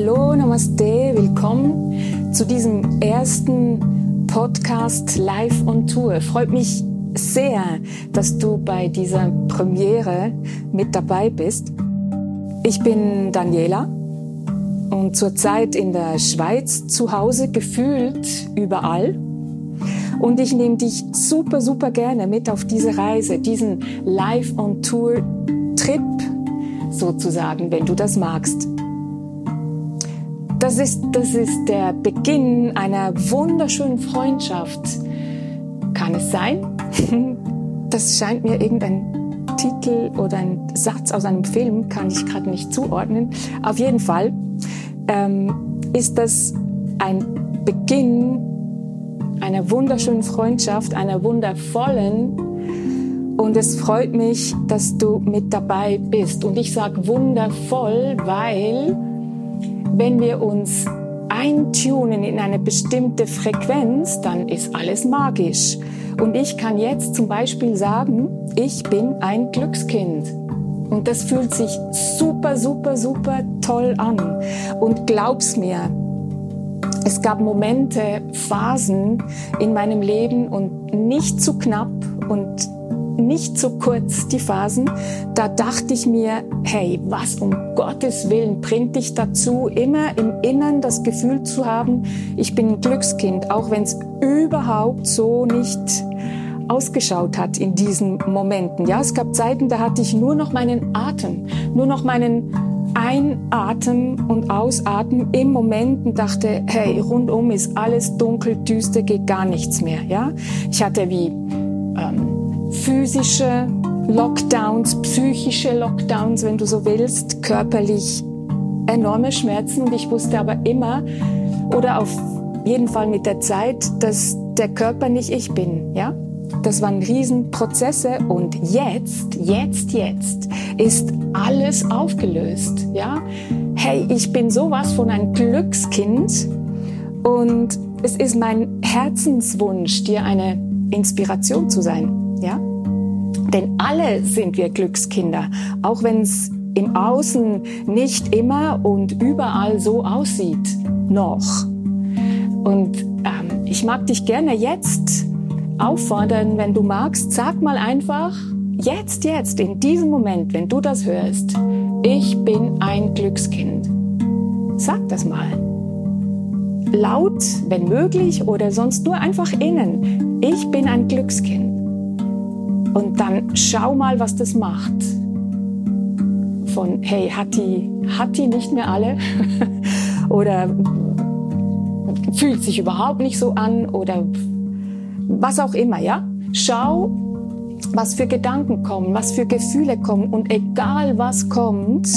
Hallo, Namaste, willkommen zu diesem ersten Podcast live on Tour. Freut mich sehr, dass du bei dieser Premiere mit dabei bist. Ich bin Daniela und zurzeit in der Schweiz zu Hause gefühlt überall. Und ich nehme dich super, super gerne mit auf diese Reise, diesen Live on Tour Trip sozusagen, wenn du das magst. Das ist, das ist der Beginn einer wunderschönen Freundschaft. Kann es sein? Das scheint mir irgendein Titel oder ein Satz aus einem Film, kann ich gerade nicht zuordnen. Auf jeden Fall ähm, ist das ein Beginn einer wunderschönen Freundschaft, einer wundervollen. Und es freut mich, dass du mit dabei bist. Und ich sage wundervoll, weil wenn wir uns eintunen in eine bestimmte Frequenz, dann ist alles magisch. Und ich kann jetzt zum Beispiel sagen, ich bin ein Glückskind. Und das fühlt sich super, super, super toll an. Und glaub's mir, es gab Momente, Phasen in meinem Leben und nicht zu knapp und nicht so kurz, die Phasen, da dachte ich mir, hey, was um Gottes Willen bringt dich dazu, immer im Innern das Gefühl zu haben, ich bin ein Glückskind, auch wenn es überhaupt so nicht ausgeschaut hat in diesen Momenten. Ja, es gab Zeiten, da hatte ich nur noch meinen Atem, nur noch meinen Einatmen und Ausatmen im Moment und dachte, hey, rundum ist alles dunkel, düster, geht gar nichts mehr. Ja, ich hatte wie physische Lockdowns, psychische Lockdowns, wenn du so willst, körperlich enorme Schmerzen und ich wusste aber immer oder auf jeden Fall mit der Zeit, dass der Körper nicht ich bin, ja? Das waren Riesenprozesse und jetzt, jetzt, jetzt ist alles aufgelöst, ja? Hey, ich bin sowas von ein Glückskind und es ist mein Herzenswunsch, dir eine Inspiration zu sein. Ja? Denn alle sind wir Glückskinder, auch wenn es im Außen nicht immer und überall so aussieht. Noch. Und ähm, ich mag dich gerne jetzt auffordern, wenn du magst, sag mal einfach, jetzt, jetzt, in diesem Moment, wenn du das hörst, ich bin ein Glückskind. Sag das mal. Laut, wenn möglich, oder sonst nur einfach innen. Ich bin ein Glückskind. Und dann schau mal, was das macht. Von, hey, hat die, hat die nicht mehr alle? oder fühlt sich überhaupt nicht so an? Oder was auch immer, ja? Schau, was für Gedanken kommen, was für Gefühle kommen. Und egal was kommt,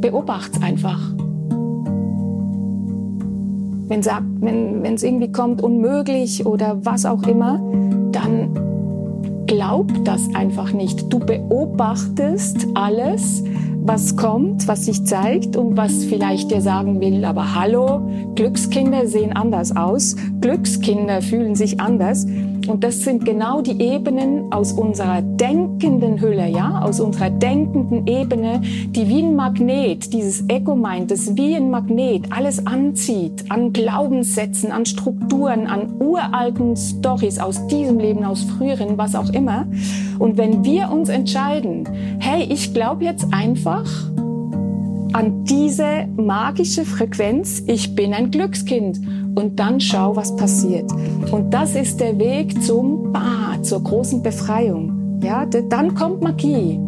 beobacht's einfach. Wenn es irgendwie kommt, unmöglich oder was auch immer, glaub das einfach nicht. Du beobachtest alles, was kommt, was sich zeigt und was vielleicht dir sagen will, aber hallo, Glückskinder sehen anders aus, Glückskinder fühlen sich anders. Und das sind genau die Ebenen aus unserer denkenden Hülle, ja, aus unserer denkenden Ebene, die wie ein Magnet, dieses Ego meint, das wie ein Magnet alles anzieht, an Glaubenssätzen, an Strukturen, an uralten Stories aus diesem Leben, aus früheren, was auch immer. Und wenn wir uns entscheiden, hey, ich glaube jetzt einfach, an diese magische Frequenz, ich bin ein Glückskind und dann schau, was passiert. Und das ist der Weg zum Bah, zur großen Befreiung. Ja, dann kommt Magie.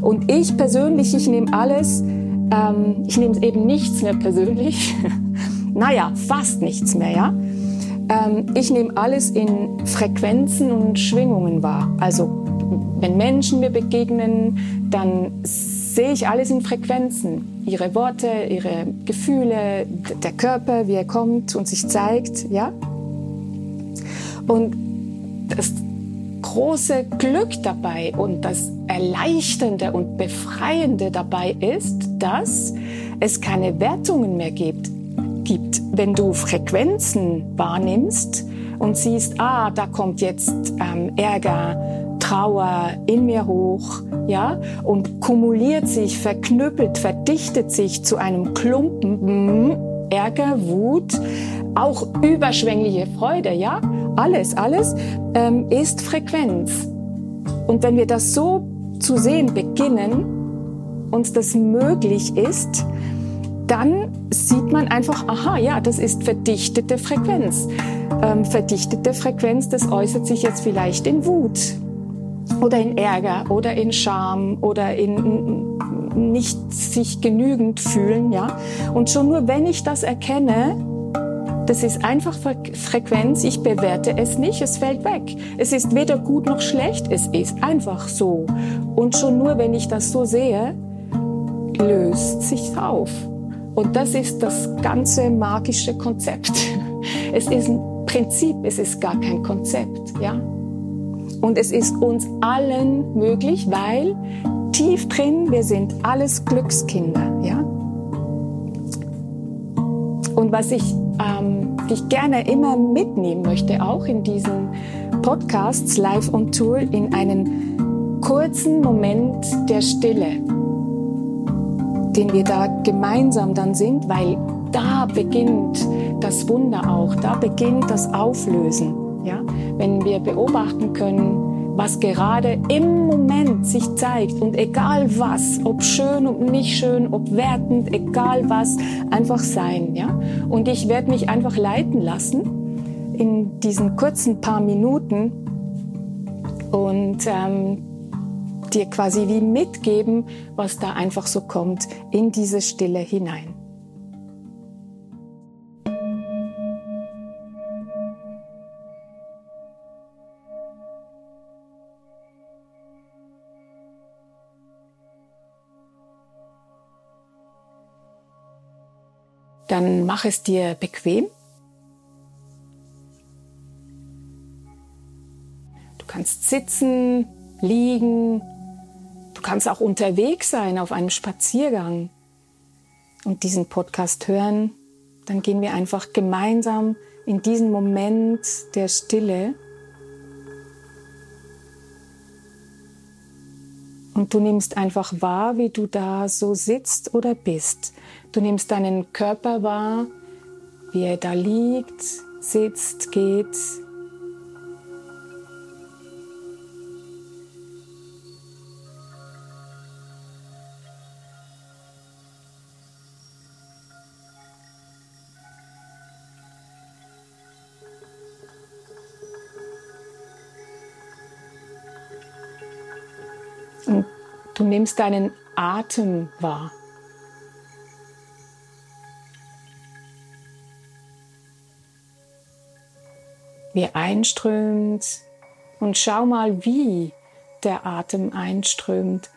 Und ich persönlich, ich nehme alles, ähm, ich nehme eben nichts mehr persönlich. naja, fast nichts mehr, ja. Ähm, ich nehme alles in Frequenzen und Schwingungen wahr. Also, wenn Menschen mir begegnen, dann sehe ich alles in Frequenzen. Ihre Worte, ihre Gefühle, der Körper, wie er kommt und sich zeigt, ja? Und das große Glück dabei und das Erleichternde und Befreiende dabei ist, dass es keine Wertungen mehr gibt. gibt. Wenn du Frequenzen wahrnimmst und siehst, ah, da kommt jetzt ähm, Ärger, Trauer in mir hoch, ja, und kumuliert sich, verknüppelt, verdichtet sich zu einem Klumpen, Ärger, Wut, auch überschwängliche Freude, ja, alles, alles ähm, ist Frequenz. Und wenn wir das so zu sehen beginnen, uns das möglich ist, dann sieht man einfach, aha, ja, das ist verdichtete Frequenz. Ähm, verdichtete Frequenz, das äußert sich jetzt vielleicht in Wut oder in Ärger oder in Scham oder in nicht sich genügend fühlen, ja. Und schon nur wenn ich das erkenne, das ist einfach Frequenz, ich bewerte es nicht, es fällt weg. Es ist weder gut noch schlecht, es ist einfach so. Und schon nur wenn ich das so sehe, löst sich auf. Und das ist das ganze magische Konzept. Es ist ein Prinzip, es ist gar kein Konzept, ja. Und es ist uns allen möglich, weil tief drin wir sind alles Glückskinder, ja. Und was ich ähm, dich gerne immer mitnehmen möchte, auch in diesen Podcasts live on Tour, in einen kurzen Moment der Stille, den wir da gemeinsam dann sind, weil da beginnt das Wunder auch, da beginnt das Auflösen. Ja? Wenn wir beobachten können, was gerade im Moment sich zeigt und egal was, ob schön und nicht schön, ob wertend, egal was, einfach sein, ja. Und ich werde mich einfach leiten lassen in diesen kurzen paar Minuten und ähm, dir quasi wie mitgeben, was da einfach so kommt in diese Stille hinein. Dann mach es dir bequem. Du kannst sitzen, liegen, du kannst auch unterwegs sein auf einem Spaziergang und diesen Podcast hören. Dann gehen wir einfach gemeinsam in diesen Moment der Stille. Und du nimmst einfach wahr, wie du da so sitzt oder bist. Du nimmst deinen Körper wahr, wie er da liegt, sitzt, geht. Du nimmst deinen Atem wahr. wie einströmt. Und schau mal, wie der Atem einströmt.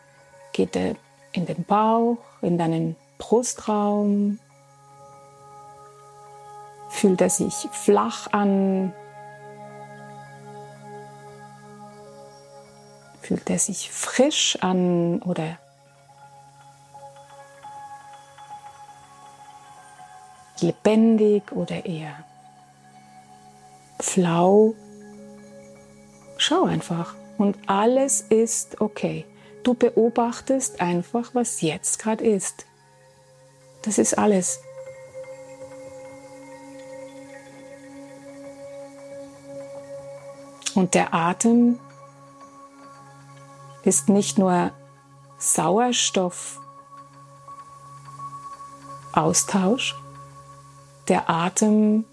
Geht er in den Bauch, in deinen Brustraum? Fühlt er sich flach an? Fühlt er sich frisch an oder lebendig oder eher flau. Schau einfach und alles ist okay. Du beobachtest einfach, was jetzt gerade ist. Das ist alles. Und der Atem ist nicht nur Sauerstoffaustausch, der Atem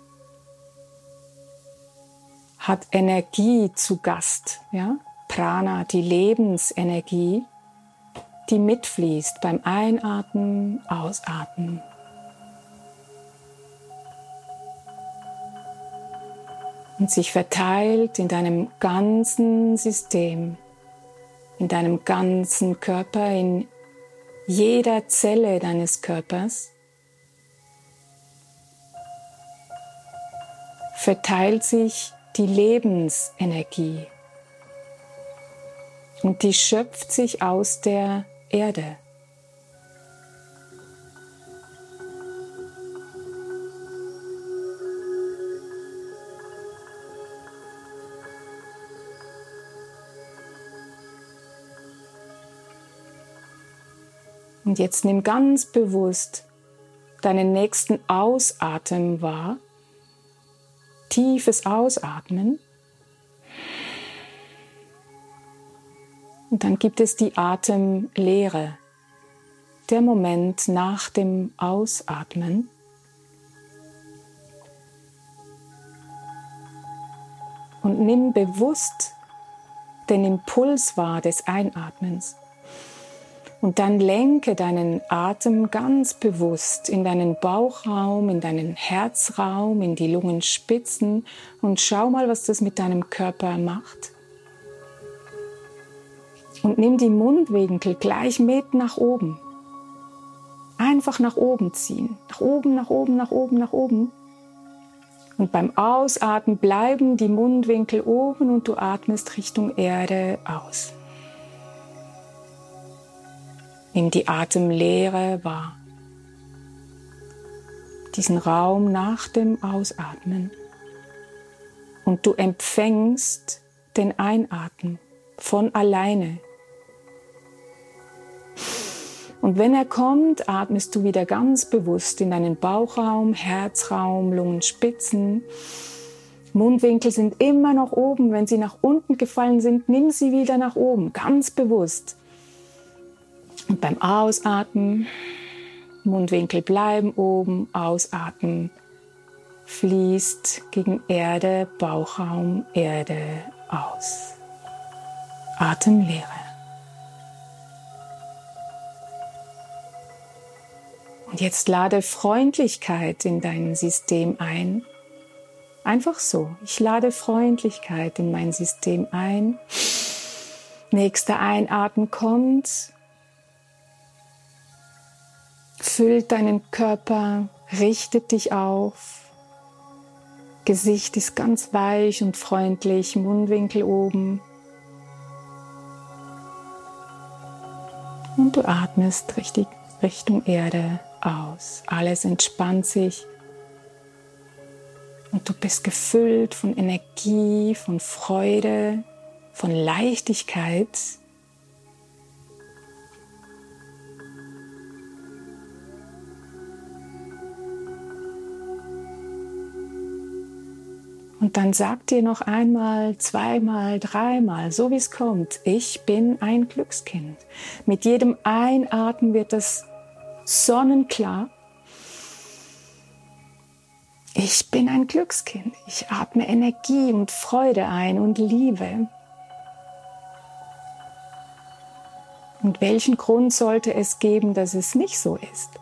hat Energie zu Gast, ja? Prana, die Lebensenergie, die mitfließt beim Einatmen, Ausatmen. Und sich verteilt in deinem ganzen System, in deinem ganzen Körper, in jeder Zelle deines Körpers. Verteilt sich die Lebensenergie. Und die schöpft sich aus der Erde. Und jetzt nimm ganz bewusst deinen nächsten Ausatmen wahr. Tiefes Ausatmen. Und dann gibt es die Atemlehre, der Moment nach dem Ausatmen. Und nimm bewusst den Impuls wahr des Einatmens. Und dann lenke deinen Atem ganz bewusst in deinen Bauchraum, in deinen Herzraum, in die Lungenspitzen und schau mal, was das mit deinem Körper macht. Und nimm die Mundwinkel gleich mit nach oben. Einfach nach oben ziehen. Nach oben, nach oben, nach oben, nach oben. Und beim Ausatmen bleiben die Mundwinkel oben und du atmest Richtung Erde aus. Nimm die Atemlehre wahr. Diesen Raum nach dem Ausatmen. Und du empfängst den Einatmen von alleine. Und wenn er kommt, atmest du wieder ganz bewusst in deinen Bauchraum, Herzraum, Lungenspitzen. Mundwinkel sind immer noch oben. Wenn sie nach unten gefallen sind, nimm sie wieder nach oben, ganz bewusst. Und beim Ausatmen, Mundwinkel bleiben oben, ausatmen, fließt gegen Erde, Bauchraum, Erde aus. Atemlehre. Und jetzt lade Freundlichkeit in dein System ein. Einfach so. Ich lade Freundlichkeit in mein System ein. Nächster Einatmen kommt füllt deinen Körper, richtet dich auf. Gesicht ist ganz weich und freundlich, Mundwinkel oben. Und du atmest richtig Richtung Erde aus. Alles entspannt sich. Und du bist gefüllt von Energie, von Freude, von Leichtigkeit. Und dann sag dir noch einmal, zweimal, dreimal, so wie es kommt, ich bin ein Glückskind. Mit jedem Einatmen wird das sonnenklar. Ich bin ein Glückskind. Ich atme Energie und Freude ein und Liebe. Und welchen Grund sollte es geben, dass es nicht so ist?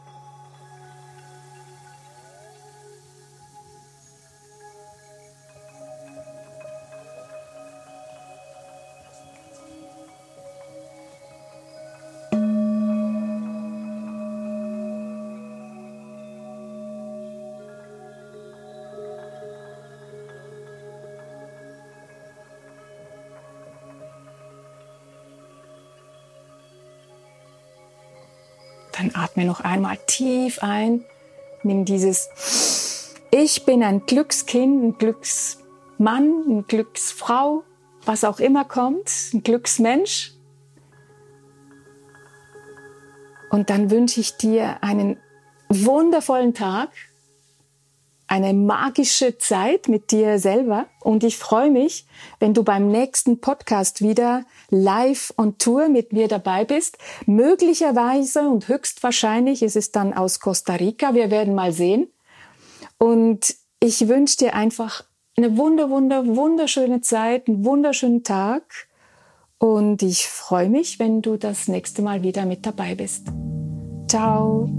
Dann atme noch einmal tief ein. Nimm dieses Ich bin ein Glückskind, ein Glücksmann, eine Glücksfrau, was auch immer kommt, ein Glücksmensch. Und dann wünsche ich dir einen wundervollen Tag eine magische Zeit mit dir selber und ich freue mich, wenn du beim nächsten Podcast wieder live on Tour mit mir dabei bist. Möglicherweise und höchstwahrscheinlich ist es dann aus Costa Rica. Wir werden mal sehen. Und ich wünsche dir einfach eine wunder, wunder, wunderschöne Zeit, einen wunderschönen Tag. Und ich freue mich, wenn du das nächste Mal wieder mit dabei bist. Ciao.